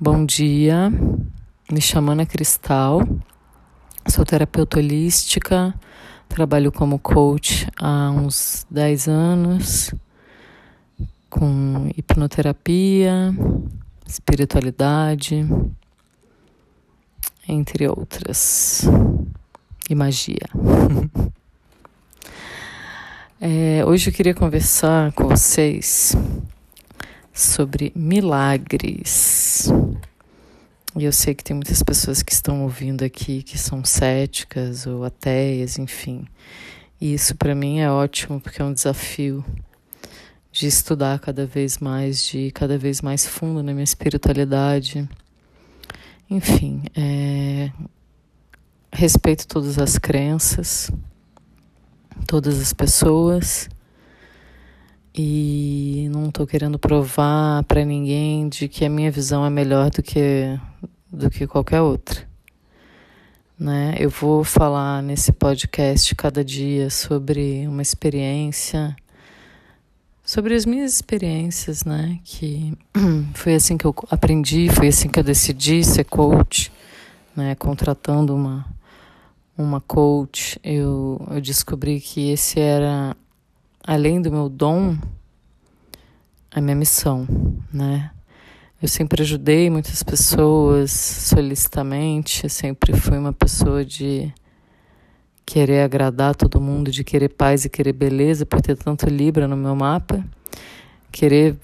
Bom dia, me chamo Ana Cristal, sou terapeuta holística, trabalho como coach há uns 10 anos, com hipnoterapia, espiritualidade, entre outras, e magia. é, hoje eu queria conversar com vocês sobre milagres. E eu sei que tem muitas pessoas que estão ouvindo aqui que são céticas ou ateias, enfim. E isso para mim é ótimo porque é um desafio de estudar cada vez mais, de ir cada vez mais fundo na minha espiritualidade. Enfim, é... respeito todas as crenças, todas as pessoas e não estou querendo provar para ninguém de que a minha visão é melhor do que do que qualquer outra. Né? Eu vou falar nesse podcast cada dia sobre uma experiência, sobre as minhas experiências, né? Que foi assim que eu aprendi, foi assim que eu decidi ser coach, né? Contratando uma uma coach, eu, eu descobri que esse era além do meu dom, a minha missão, né? Eu sempre ajudei muitas pessoas solicitamente, sempre fui uma pessoa de querer agradar todo mundo, de querer paz e querer beleza, por ter tanto Libra no meu mapa, querer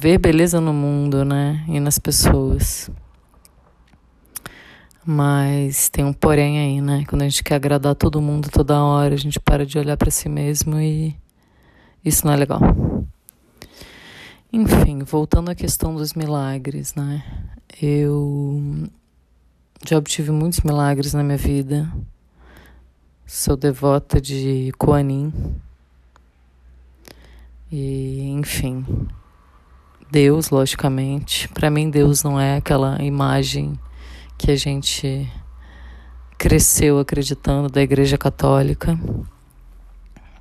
ver beleza no mundo, né? E nas pessoas. Mas tem um porém aí, né? Quando a gente quer agradar todo mundo toda hora, a gente para de olhar para si mesmo e isso não é legal. Enfim, voltando à questão dos milagres, né? Eu já obtive muitos milagres na minha vida. Sou devota de Kuan E, enfim, Deus, logicamente. Para mim, Deus não é aquela imagem que a gente cresceu acreditando da Igreja Católica.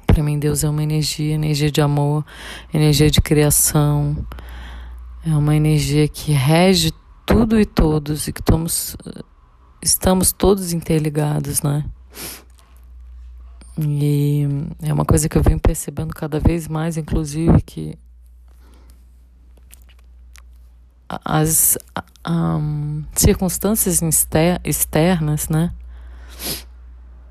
Para mim, Deus é uma energia, energia de amor, energia de criação. É uma energia que rege tudo e todos e que estamos, estamos todos interligados, né? E é uma coisa que eu venho percebendo cada vez mais, inclusive, que as um, circunstâncias externas, né?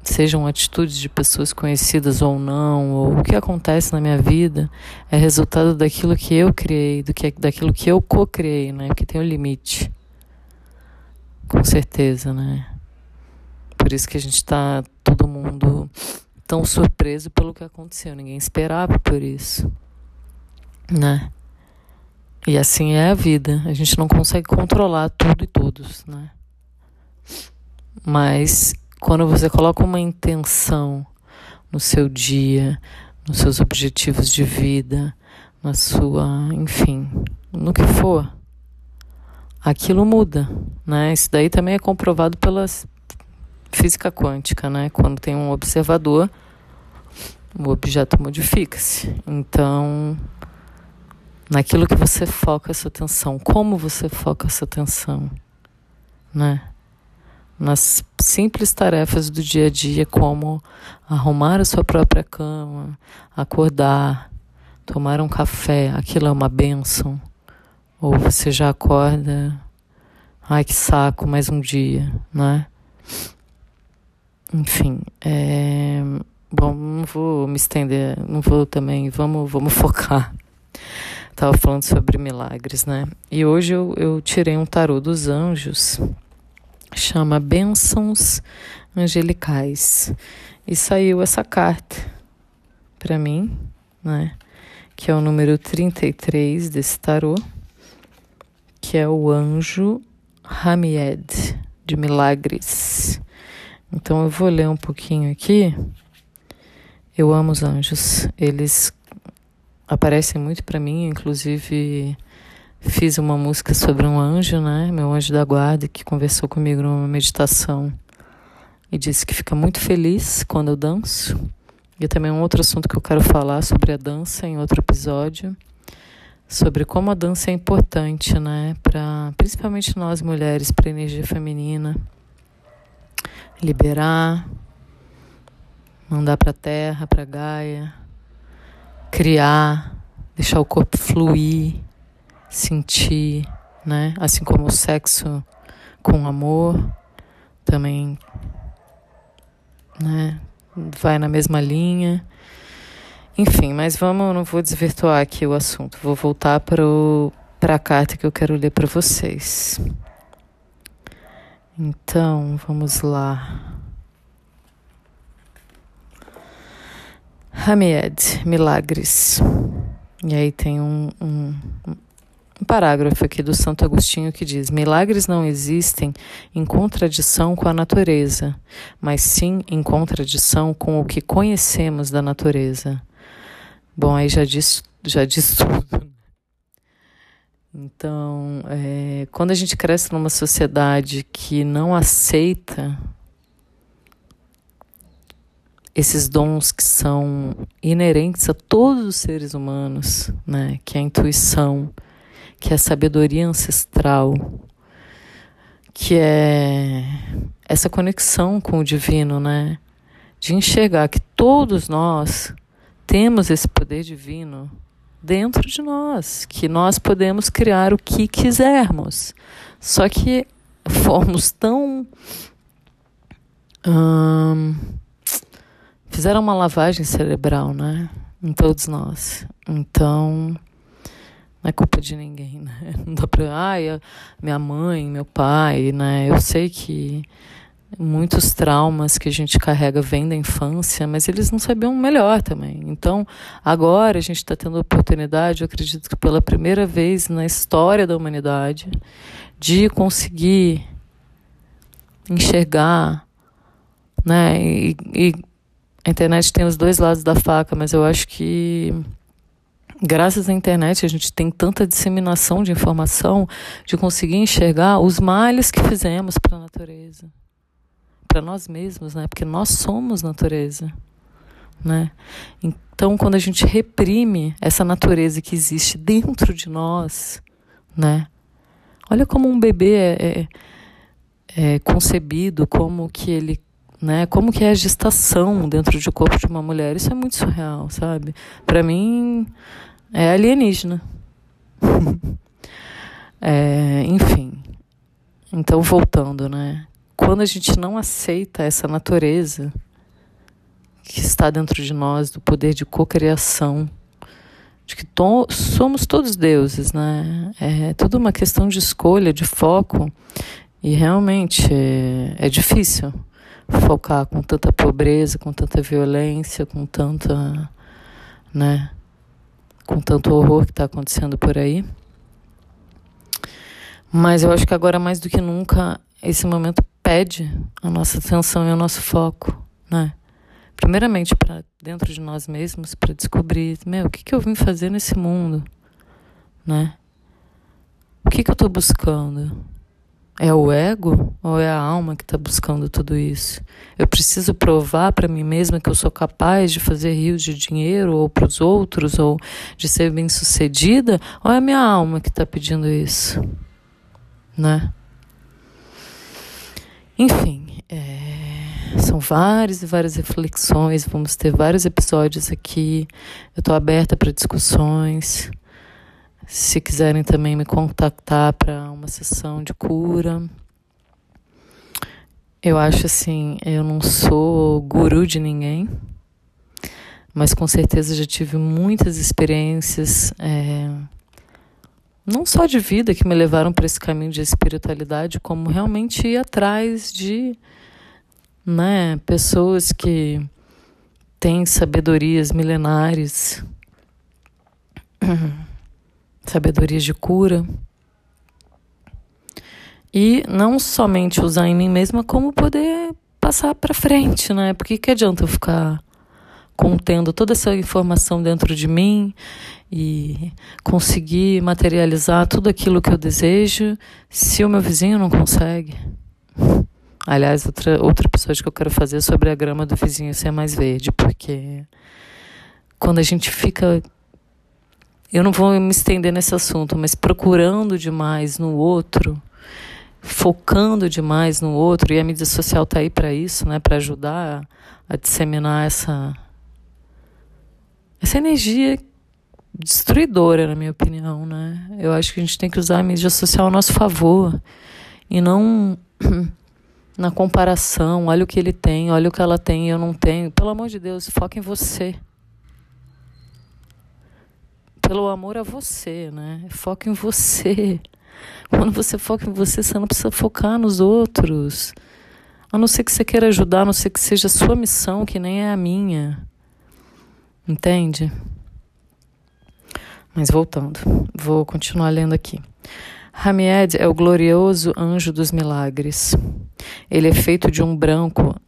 Sejam atitudes de pessoas conhecidas ou não, ou o que acontece na minha vida, é resultado daquilo que eu criei, do que, daquilo que eu co-criei, né? Que tem um limite. Com certeza, né? Por isso que a gente está todo mundo tão surpreso pelo que aconteceu. Ninguém esperava por isso, né? E assim é a vida. A gente não consegue controlar tudo e todos, né? Mas quando você coloca uma intenção no seu dia, nos seus objetivos de vida, na sua, enfim, no que for, aquilo muda, né? Isso daí também é comprovado pela física quântica, né? Quando tem um observador, o objeto modifica-se. Então, naquilo que você foca a sua atenção, como você foca a sua atenção, né? Nas simples tarefas do dia a dia, como arrumar a sua própria cama, acordar, tomar um café, aquilo é uma benção. Ou você já acorda, ai que saco, mais um dia, né? Enfim, é... bom, não vou me estender, não vou também, vamos, vamos focar Estava falando sobre milagres, né? E hoje eu, eu tirei um tarô dos anjos, chama Bênçãos Angelicais. E saiu essa carta para mim, né? Que é o número 33 desse tarô, que é o anjo Hamied, de milagres. Então eu vou ler um pouquinho aqui. Eu amo os anjos. Eles aparecem muito para mim, inclusive fiz uma música sobre um anjo, né? Meu anjo da guarda que conversou comigo numa meditação e disse que fica muito feliz quando eu danço. E também um outro assunto que eu quero falar sobre a dança em outro episódio, sobre como a dança é importante, né, para principalmente nós mulheres, para energia feminina, liberar, mandar para terra, para Gaia, criar, deixar o corpo fluir, sentir, né, assim como o sexo com amor também, né, vai na mesma linha. Enfim, mas vamos, não vou desvirtuar aqui o assunto. Vou voltar para a carta que eu quero ler para vocês. Então, vamos lá. Hamied, milagres. E aí tem um, um, um parágrafo aqui do Santo Agostinho que diz: Milagres não existem em contradição com a natureza, mas sim em contradição com o que conhecemos da natureza. Bom, aí já diz, já diz tudo. Então, é, quando a gente cresce numa sociedade que não aceita esses dons que são inerentes a todos os seres humanos, né? Que é a intuição, que é a sabedoria ancestral, que é essa conexão com o divino, né? De enxergar que todos nós temos esse poder divino dentro de nós, que nós podemos criar o que quisermos. Só que fomos tão. Hum, fizeram uma lavagem cerebral, né? Em todos nós. Então. Não é culpa de ninguém, né? Não dá pra. Ai, minha mãe, meu pai, né? Eu sei que muitos traumas que a gente carrega vêm da infância, mas eles não sabiam melhor também. Então, agora a gente está tendo a oportunidade, eu acredito que pela primeira vez na história da humanidade, de conseguir enxergar, né? E, e a internet tem os dois lados da faca, mas eu acho que graças à internet a gente tem tanta disseminação de informação de conseguir enxergar os males que fizemos para a natureza para nós mesmos, né? Porque nós somos natureza, né? Então, quando a gente reprime essa natureza que existe dentro de nós, né? Olha como um bebê é, é, é concebido, como que ele né? Como que é a gestação dentro do corpo de uma mulher? Isso é muito surreal, sabe? Para mim é alienígena. é, enfim. Então voltando, né? quando a gente não aceita essa natureza que está dentro de nós, do poder de cocriação, de que to somos todos deuses, né? É tudo uma questão de escolha, de foco, e realmente é, é difícil focar com tanta pobreza, com tanta violência, com tanta, né? Com tanto horror que está acontecendo por aí. Mas eu acho que agora mais do que nunca esse momento pede a nossa atenção e o nosso foco, né? Primeiramente para dentro de nós mesmos, para descobrir, meu, o que, que eu vim fazer nesse mundo, né? O que, que eu estou buscando? É o ego ou é a alma que está buscando tudo isso? Eu preciso provar para mim mesma que eu sou capaz de fazer rios de dinheiro ou para os outros ou de ser bem sucedida? Ou é a minha alma que está pedindo isso? Né? Enfim, é, são várias e várias reflexões, vamos ter vários episódios aqui. Eu estou aberta para discussões. Se quiserem também me contactar para uma sessão de cura. Eu acho assim, eu não sou guru de ninguém, mas com certeza já tive muitas experiências. É, não só de vida que me levaram para esse caminho de espiritualidade, como realmente ir atrás de né, pessoas que têm sabedorias milenares, sabedorias de cura. E não somente usar em mim mesma, como poder passar para frente, né? Porque que adianta eu ficar contendo toda essa informação dentro de mim e conseguir materializar tudo aquilo que eu desejo se o meu vizinho não consegue. Aliás, outra, outro episódio que eu quero fazer é sobre a grama do vizinho ser mais verde, porque quando a gente fica eu não vou me estender nesse assunto, mas procurando demais no outro, focando demais no outro, e a mídia social está aí para isso, né, para ajudar a, a disseminar essa essa energia destruidora, na minha opinião, né? Eu acho que a gente tem que usar a mídia social a nosso favor e não na comparação. Olha o que ele tem, olha o que ela tem e eu não tenho. Pelo amor de Deus, foca em você. Pelo amor a você, né? Foca em você. Quando você foca em você, você não precisa focar nos outros. A não ser que você queira ajudar, a não ser que seja a sua missão, que nem é a minha. Entende? Mas voltando, vou continuar lendo aqui. Hamied é o glorioso anjo dos milagres. Ele é feito de um branco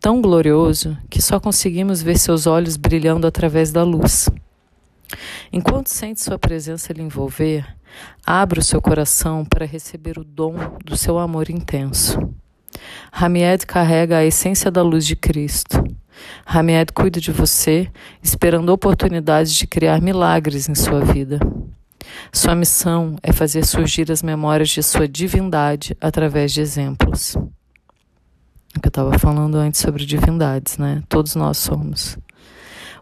tão glorioso que só conseguimos ver seus olhos brilhando através da luz. Enquanto sente sua presença lhe envolver, abra o seu coração para receber o dom do seu amor intenso. Hamied carrega a essência da luz de Cristo. Hamied cuida de você, esperando oportunidades de criar milagres em sua vida. Sua missão é fazer surgir as memórias de sua divindade através de exemplos. Eu estava falando antes sobre divindades, né? Todos nós somos.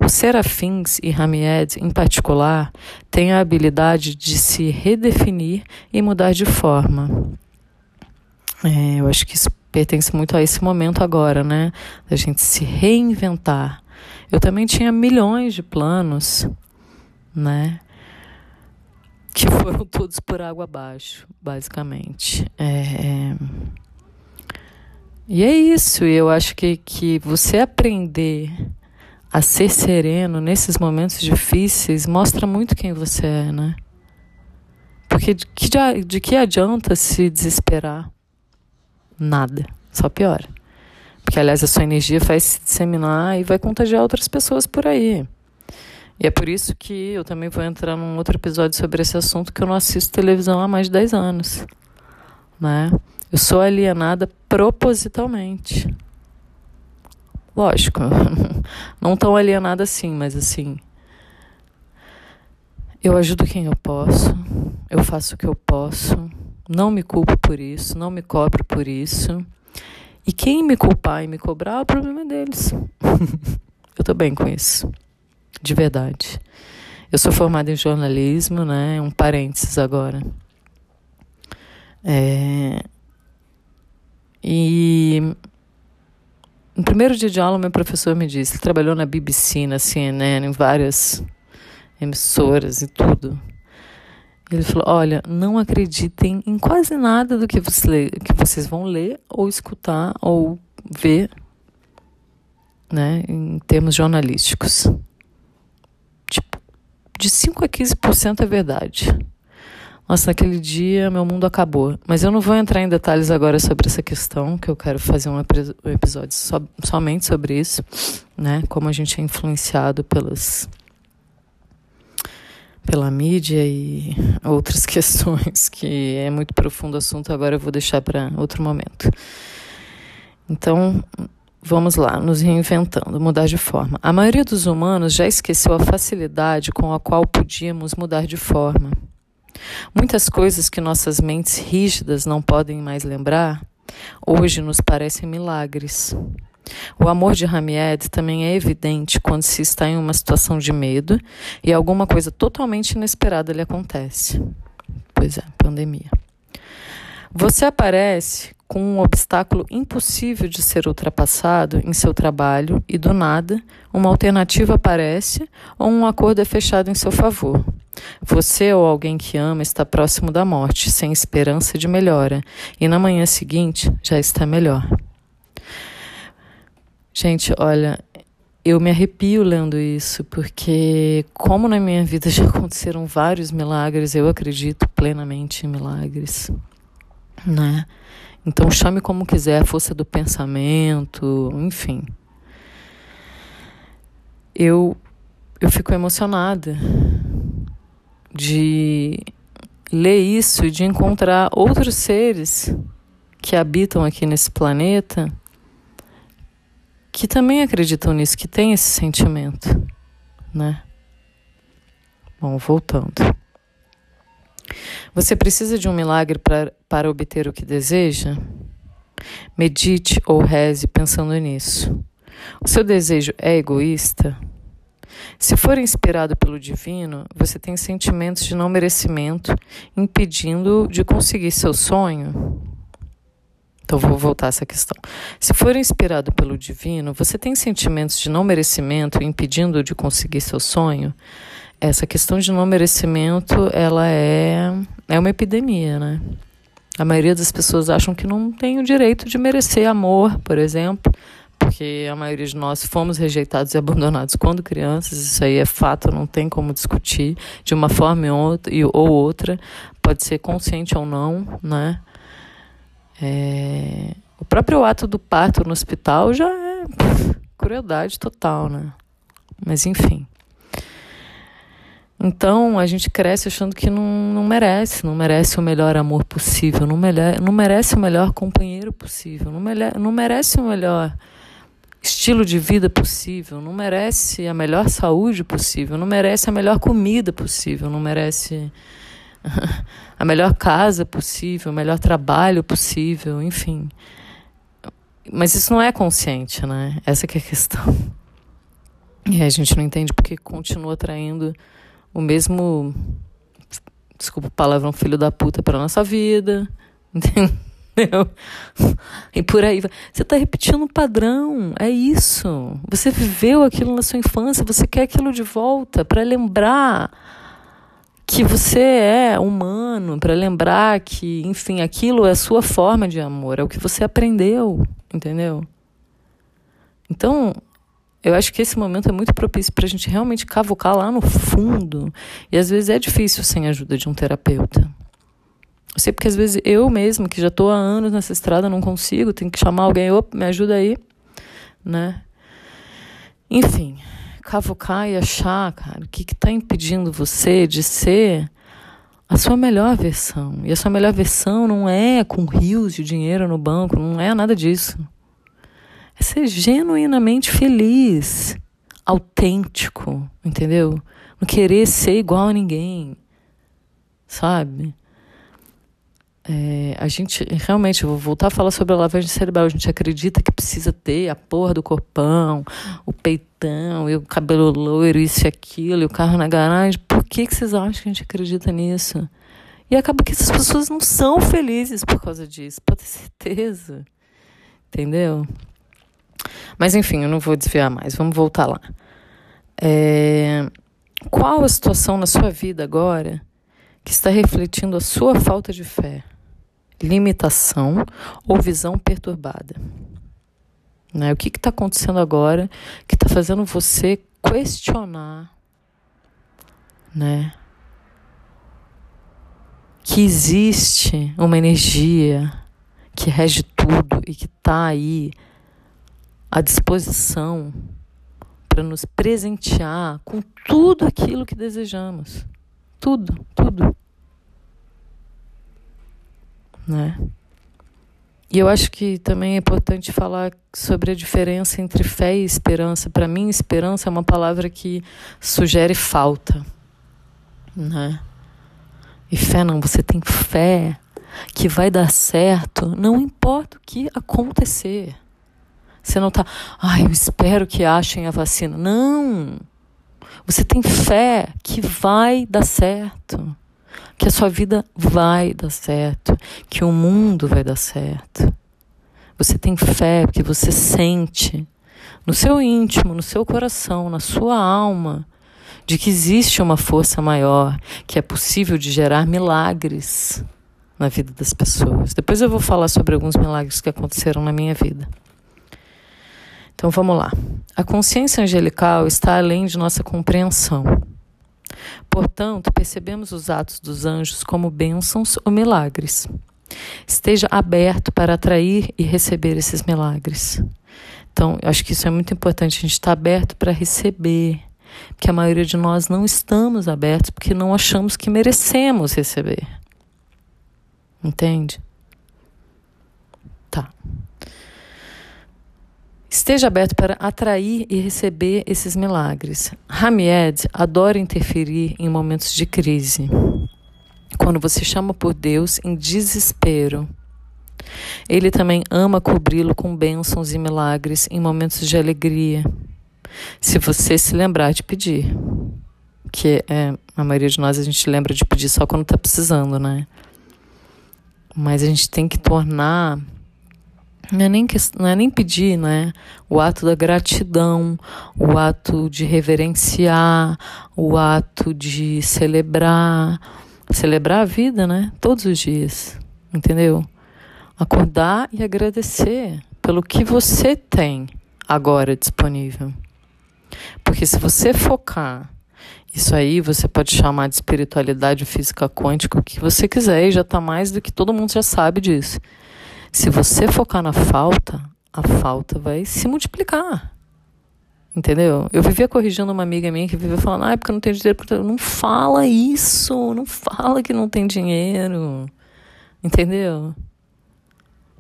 Os serafins e Hamied, em particular, têm a habilidade de se redefinir e mudar de forma. É, eu acho que isso pertence muito a esse momento agora, né? Da gente se reinventar. Eu também tinha milhões de planos, né? Que foram todos por água abaixo, basicamente. É... E é isso, eu acho que, que você aprender a ser sereno nesses momentos difíceis mostra muito quem você é, né? Porque de que, de que adianta se desesperar? Nada, só piora. Porque, aliás, a sua energia vai se disseminar e vai contagiar outras pessoas por aí. E é por isso que eu também vou entrar num outro episódio sobre esse assunto, que eu não assisto televisão há mais de 10 anos. Né? Eu sou alienada propositalmente. Lógico, não tão alienada assim, mas assim. Eu ajudo quem eu posso, eu faço o que eu posso, não me culpo por isso, não me cobro por isso. E quem me culpar e me cobrar, o problema é deles. eu tô bem com isso. De verdade. Eu sou formada em jornalismo, né? Um parênteses agora. É... E no primeiro dia de aula, meu professor me disse, ele trabalhou na BBC, na CNN, em várias emissoras e tudo. Ele falou: Olha, não acreditem em quase nada do que, você, que vocês vão ler ou escutar ou ver né, em termos jornalísticos. Tipo, de 5 a 15% é verdade. Nossa, naquele dia meu mundo acabou. Mas eu não vou entrar em detalhes agora sobre essa questão, que eu quero fazer um episódio so, somente sobre isso, né? Como a gente é influenciado pelas pela mídia e outras questões, que é muito profundo o assunto, agora eu vou deixar para outro momento. Então, vamos lá, nos reinventando, mudar de forma. A maioria dos humanos já esqueceu a facilidade com a qual podíamos mudar de forma. Muitas coisas que nossas mentes rígidas não podem mais lembrar, hoje nos parecem milagres. O amor de Hamied também é evidente quando se está em uma situação de medo e alguma coisa totalmente inesperada lhe acontece. Pois é, pandemia. Você aparece com um obstáculo impossível de ser ultrapassado em seu trabalho e do nada uma alternativa aparece ou um acordo é fechado em seu favor. Você ou alguém que ama está próximo da morte, sem esperança de melhora, e na manhã seguinte já está melhor. Gente, olha, eu me arrepio lendo isso, porque como na minha vida já aconteceram vários milagres, eu acredito plenamente em milagres, né? Então chame como quiser, força do pensamento, enfim. Eu eu fico emocionada de ler isso e de encontrar outros seres que habitam aqui nesse planeta que também acreditam nisso, que têm esse sentimento, né? Bom, voltando. Você precisa de um milagre pra, para obter o que deseja? Medite ou reze pensando nisso. O seu desejo é egoísta? Se for inspirado pelo divino, você tem sentimentos de não merecimento, impedindo de conseguir seu sonho? Então vou voltar a essa questão. Se for inspirado pelo divino, você tem sentimentos de não merecimento, impedindo de conseguir seu sonho? Essa questão de não merecimento, ela é é uma epidemia, né? A maioria das pessoas acham que não tem o direito de merecer amor, por exemplo, porque a maioria de nós fomos rejeitados e abandonados quando crianças, isso aí é fato, não tem como discutir, de uma forma ou outra, pode ser consciente ou não, né? É... O próprio ato do parto no hospital já é crueldade total, né? Mas enfim. Então a gente cresce achando que não, não merece, não merece o melhor amor possível, não, não merece o melhor companheiro possível, não, não merece o melhor estilo de vida possível, não merece a melhor saúde possível, não merece a melhor comida possível, não merece a melhor casa possível, o melhor trabalho possível, enfim. Mas isso não é consciente, né? Essa é a questão. E a gente não entende porque continua traindo o mesmo, desculpa o palavrão, filho da puta para nossa vida, entendeu? E por aí Você está repetindo um padrão, é isso. Você viveu aquilo na sua infância, você quer aquilo de volta para lembrar que você é humano, para lembrar que, enfim, aquilo é a sua forma de amor, é o que você aprendeu, entendeu? Então, eu acho que esse momento é muito propício para a gente realmente cavocar lá no fundo. E às vezes é difícil sem a ajuda de um terapeuta. Eu sei porque às vezes eu mesma, que já estou há anos nessa estrada, não consigo, tenho que chamar alguém, opa, me ajuda aí, né? Enfim, cavocar e achar, cara, o que está impedindo você de ser a sua melhor versão. E a sua melhor versão não é com rios de dinheiro no banco, não é nada disso é ser genuinamente feliz, autêntico, entendeu? Não querer ser igual a ninguém, sabe? É, a gente, realmente, eu vou voltar a falar sobre a lavagem cerebral. A gente acredita que precisa ter a porra do corpão, o peitão, e o cabelo loiro, isso e aquilo, e o carro na garagem. Por que, que vocês acham que a gente acredita nisso? E acaba que essas pessoas não são felizes por causa disso, pode ter certeza. Entendeu? Mas enfim, eu não vou desviar mais, vamos voltar lá. É, qual a situação na sua vida agora que está refletindo a sua falta de fé, limitação ou visão perturbada? Né? O que está acontecendo agora que está fazendo você questionar, né? Que existe uma energia que rege tudo e que está aí à disposição para nos presentear com tudo aquilo que desejamos. Tudo, tudo. Né? E eu acho que também é importante falar sobre a diferença entre fé e esperança. Para mim, esperança é uma palavra que sugere falta, né? E fé não, você tem fé que vai dar certo, não importa o que acontecer. Você não está, ai, eu espero que achem a vacina. Não! Você tem fé que vai dar certo, que a sua vida vai dar certo, que o mundo vai dar certo. Você tem fé porque você sente no seu íntimo, no seu coração, na sua alma, de que existe uma força maior, que é possível de gerar milagres na vida das pessoas. Depois eu vou falar sobre alguns milagres que aconteceram na minha vida. Então vamos lá. A consciência angelical está além de nossa compreensão. Portanto, percebemos os atos dos anjos como bênçãos ou milagres. Esteja aberto para atrair e receber esses milagres. Então, eu acho que isso é muito importante, a gente está aberto para receber, porque a maioria de nós não estamos abertos porque não achamos que merecemos receber. Entende? Tá. Esteja aberto para atrair e receber esses milagres. Hamied adora interferir em momentos de crise. Quando você chama por Deus em desespero, ele também ama cobri-lo com bênçãos e milagres em momentos de alegria. Se você se lembrar de pedir, que é, a maioria de nós a gente lembra de pedir só quando está precisando, né? Mas a gente tem que tornar não é nem, que, não é nem pedir, né? O ato da gratidão, o ato de reverenciar, o ato de celebrar, celebrar a vida, né? Todos os dias, entendeu? Acordar e agradecer pelo que você tem agora disponível. Porque se você focar isso aí, você pode chamar de espiritualidade física quântica, o que você quiser, e já está mais do que todo mundo já sabe disso. Se você focar na falta, a falta vai se multiplicar. Entendeu? Eu vivia corrigindo uma amiga minha que vivia falando, ah, é porque não tem dinheiro. Não fala isso, não fala que não tem dinheiro. Entendeu?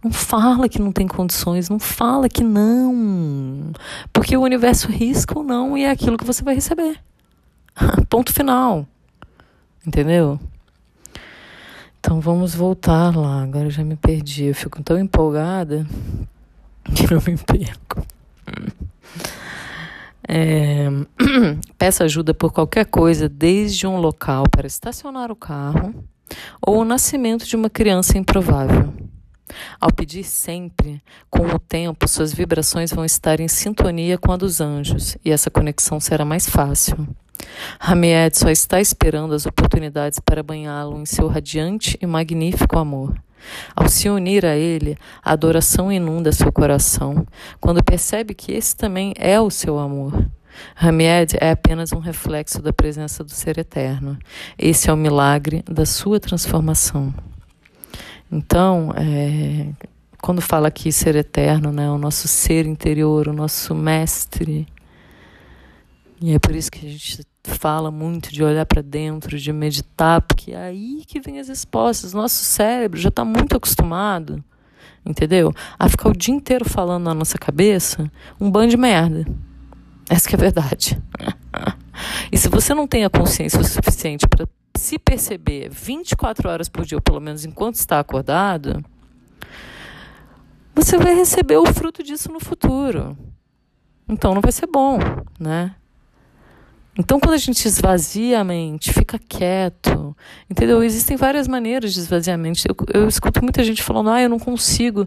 Não fala que não tem condições, não fala que não. Porque o universo risca ou não e é aquilo que você vai receber. Ponto final. Entendeu? Então vamos voltar lá. Agora eu já me perdi. Eu fico tão empolgada que eu me perco. É, peça ajuda por qualquer coisa, desde um local para estacionar o carro ou o nascimento de uma criança improvável. Ao pedir sempre, com o tempo, suas vibrações vão estar em sintonia com a dos anjos e essa conexão será mais fácil. Hamied só está esperando as oportunidades para banhá-lo em seu radiante e magnífico amor. Ao se unir a ele, a adoração inunda seu coração, quando percebe que esse também é o seu amor. Hamied é apenas um reflexo da presença do Ser Eterno. Esse é o milagre da sua transformação. Então, é, quando fala aqui Ser Eterno, né, o nosso ser interior, o nosso mestre, e é por isso que a gente fala muito de olhar para dentro, de meditar, porque é aí que vem as respostas. Nosso cérebro já está muito acostumado, entendeu? A ficar o dia inteiro falando na nossa cabeça um bando de merda. Essa é a verdade. e se você não tem a consciência o suficiente para se perceber 24 horas por dia, ou pelo menos enquanto está acordado, você vai receber o fruto disso no futuro. Então não vai ser bom, né? Então, quando a gente esvazia a mente, fica quieto, entendeu? Existem várias maneiras de esvaziar a mente. Eu, eu escuto muita gente falando, ah, eu não consigo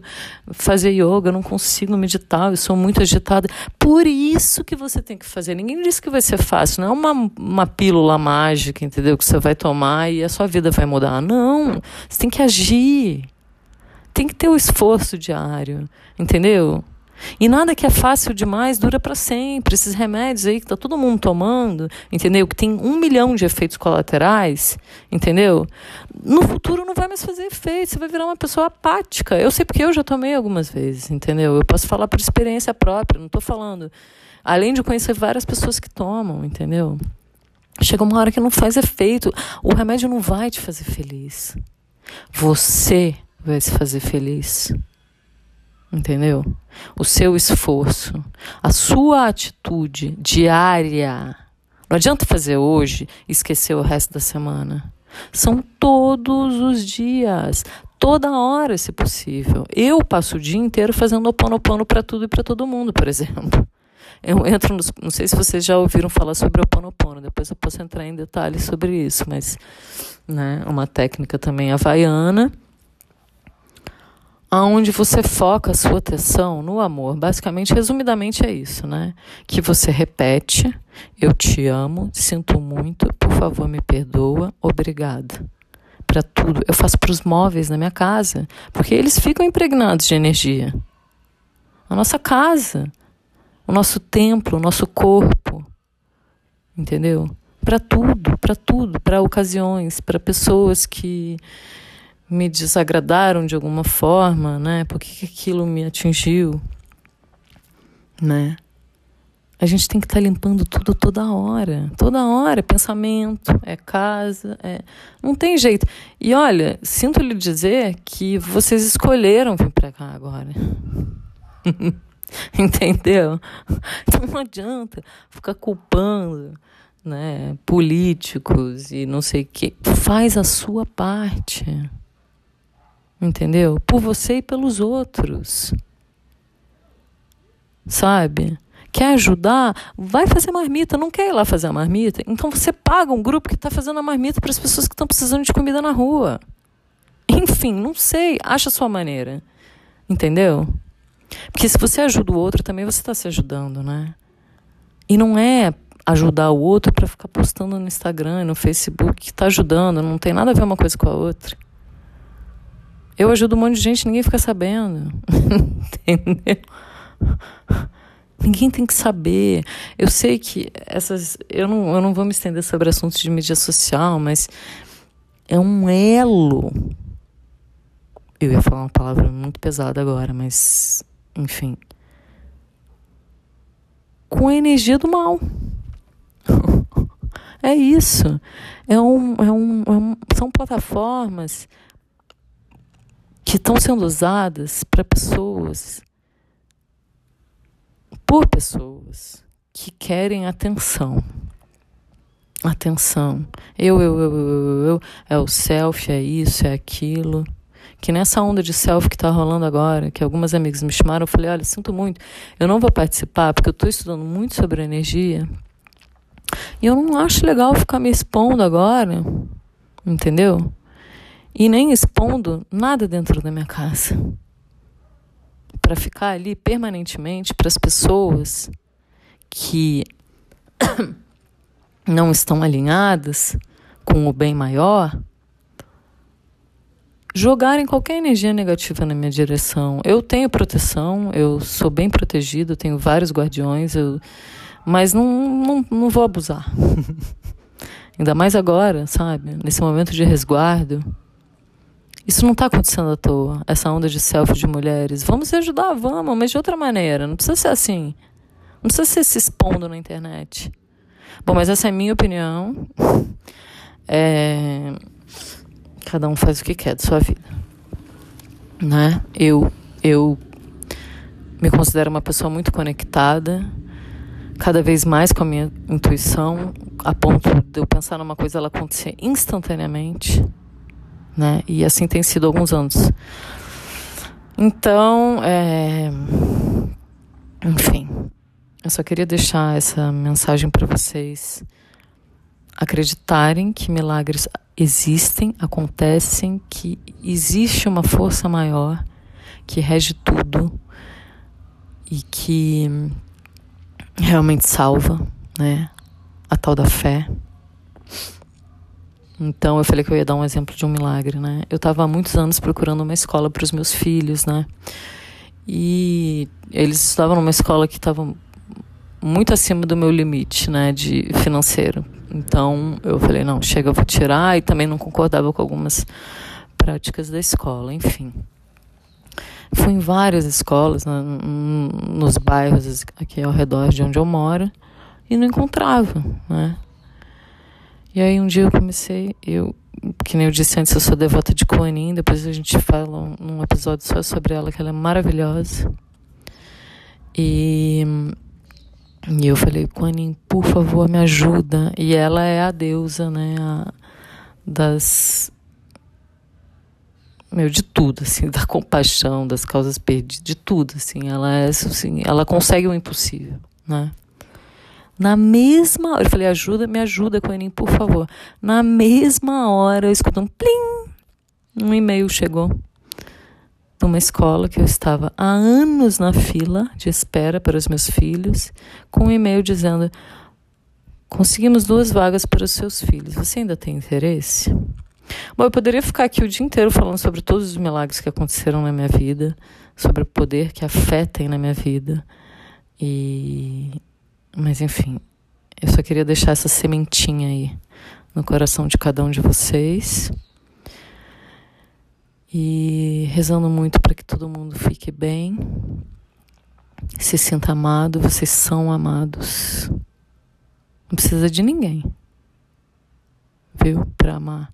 fazer yoga, eu não consigo meditar, eu sou muito agitada. Por isso que você tem que fazer. Ninguém disse que vai ser fácil, não é uma, uma pílula mágica, entendeu? Que você vai tomar e a sua vida vai mudar. Não, você tem que agir. Tem que ter o esforço diário, entendeu? E nada que é fácil demais dura para sempre. Esses remédios aí que tá todo mundo tomando, entendeu? Que tem um milhão de efeitos colaterais, entendeu? No futuro não vai mais fazer efeito, você vai virar uma pessoa apática. Eu sei porque eu já tomei algumas vezes, entendeu? Eu posso falar por experiência própria, não estou falando. Além de conhecer várias pessoas que tomam, entendeu? Chega uma hora que não faz efeito. O remédio não vai te fazer feliz. Você vai se fazer feliz entendeu? O seu esforço, a sua atitude diária. Não adianta fazer hoje e esquecer o resto da semana. São todos os dias, toda hora, se possível. Eu passo o dia inteiro fazendo oponopono para tudo e para todo mundo, por exemplo. Eu entro, nos, não sei se vocês já ouviram falar sobre o oponopono, depois eu posso entrar em detalhes sobre isso, mas né, uma técnica também havaiana aonde você foca a sua atenção no amor. Basicamente, resumidamente é isso, né? Que você repete: eu te amo, sinto muito, por favor, me perdoa, obrigada. Para tudo. Eu faço para os móveis na minha casa, porque eles ficam impregnados de energia. A nossa casa, o nosso templo, o nosso corpo. Entendeu? Para tudo, para tudo, para ocasiões, para pessoas que me desagradaram de alguma forma, né? Por que, que aquilo me atingiu, né? A gente tem que estar tá limpando tudo toda hora, toda hora, é pensamento, é casa, é... não tem jeito. E olha, sinto lhe dizer que vocês escolheram vir para cá agora. Entendeu? Então não adianta ficar culpando né, políticos e não sei o que. Faz a sua parte. Entendeu? Por você e pelos outros. Sabe? Quer ajudar? Vai fazer marmita. Não quer ir lá fazer a marmita? Então você paga um grupo que está fazendo a marmita para as pessoas que estão precisando de comida na rua. Enfim, não sei. Acha a sua maneira. Entendeu? Porque se você ajuda o outro, também você está se ajudando, né? E não é ajudar o outro para ficar postando no Instagram, no Facebook, que está ajudando, não tem nada a ver uma coisa com a outra. Eu ajudo um monte de gente, ninguém fica sabendo. Entendeu? Ninguém tem que saber. Eu sei que essas. Eu não, eu não vou me estender sobre assuntos de mídia social, mas é um elo. Eu ia falar uma palavra muito pesada agora, mas. Enfim. Com a energia do mal. é isso. É um, é um, é um, são plataformas que estão sendo usadas para pessoas por pessoas que querem atenção. Atenção. Eu, eu, eu, eu, eu, é o selfie, é isso, é aquilo. Que nessa onda de selfie que está rolando agora, que algumas amigas me chamaram, eu falei: olha, sinto muito, eu não vou participar porque eu estou estudando muito sobre energia. E eu não acho legal ficar me expondo agora, entendeu? E nem expondo nada dentro da minha casa para ficar ali permanentemente para as pessoas que não estão alinhadas com o bem maior jogarem qualquer energia negativa na minha direção. Eu tenho proteção, eu sou bem protegido, tenho vários guardiões, eu, mas não, não, não vou abusar. Ainda mais agora, sabe? Nesse momento de resguardo. Isso não está acontecendo à toa, essa onda de selfie de mulheres. Vamos se ajudar, vamos, mas de outra maneira. Não precisa ser assim. Não precisa ser se expondo na internet. Bom, mas essa é a minha opinião. É... Cada um faz o que quer de sua vida. Né? Eu, eu me considero uma pessoa muito conectada, cada vez mais com a minha intuição, a ponto de eu pensar numa coisa ela acontecer instantaneamente né? E assim tem sido há alguns anos. Então, é... enfim, eu só queria deixar essa mensagem para vocês acreditarem que milagres existem, acontecem, que existe uma força maior que rege tudo e que realmente salva, né? A tal da fé. Então eu falei que eu ia dar um exemplo de um milagre, né? Eu estava há muitos anos procurando uma escola para os meus filhos, né? E eles estavam numa escola que estava muito acima do meu limite, né, de financeiro. Então eu falei, não, chega, eu vou tirar e também não concordava com algumas práticas da escola, enfim. Fui em várias escolas, né, nos bairros aqui ao redor de onde eu moro, e não encontrava, né? E aí um dia eu comecei, eu, que nem eu disse antes, eu sou devota de Kuan depois a gente fala num episódio só sobre ela, que ela é maravilhosa. E, e eu falei, Kuan por favor, me ajuda. E ela é a deusa, né, a, das... Meu, de tudo, assim, da compaixão, das causas perdidas, de tudo, assim. Ela é, assim, ela consegue o impossível, né? Na mesma hora, eu falei, ajuda, me ajuda, Coenin, por favor. Na mesma hora, eu escuto um plim, um e-mail chegou de uma escola que eu estava há anos na fila de espera para os meus filhos, com um e-mail dizendo: conseguimos duas vagas para os seus filhos. Você ainda tem interesse? Bom, eu poderia ficar aqui o dia inteiro falando sobre todos os milagres que aconteceram na minha vida, sobre o poder que a fé tem na minha vida. E, mas enfim, eu só queria deixar essa sementinha aí no coração de cada um de vocês. E rezando muito para que todo mundo fique bem, se sinta amado, vocês são amados. Não precisa de ninguém, viu? Para amar.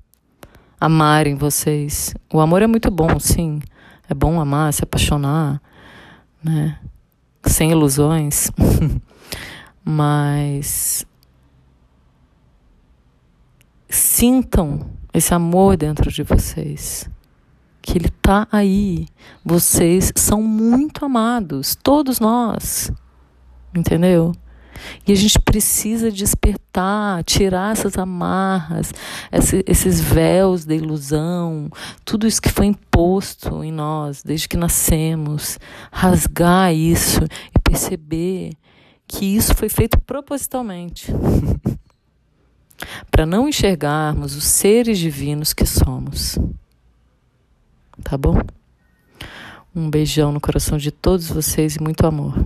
Amarem vocês. O amor é muito bom, sim. É bom amar, se apaixonar, né? sem ilusões, mas sintam esse amor dentro de vocês. Que ele está aí. Vocês são muito amados, todos nós. Entendeu? E a gente precisa despertar, tirar essas amarras, esses véus da ilusão, tudo isso que foi imposto em nós desde que nascemos, rasgar isso e perceber que isso foi feito propositalmente. para não enxergarmos os seres divinos que somos. Tá bom? Um beijão no coração de todos vocês e muito amor.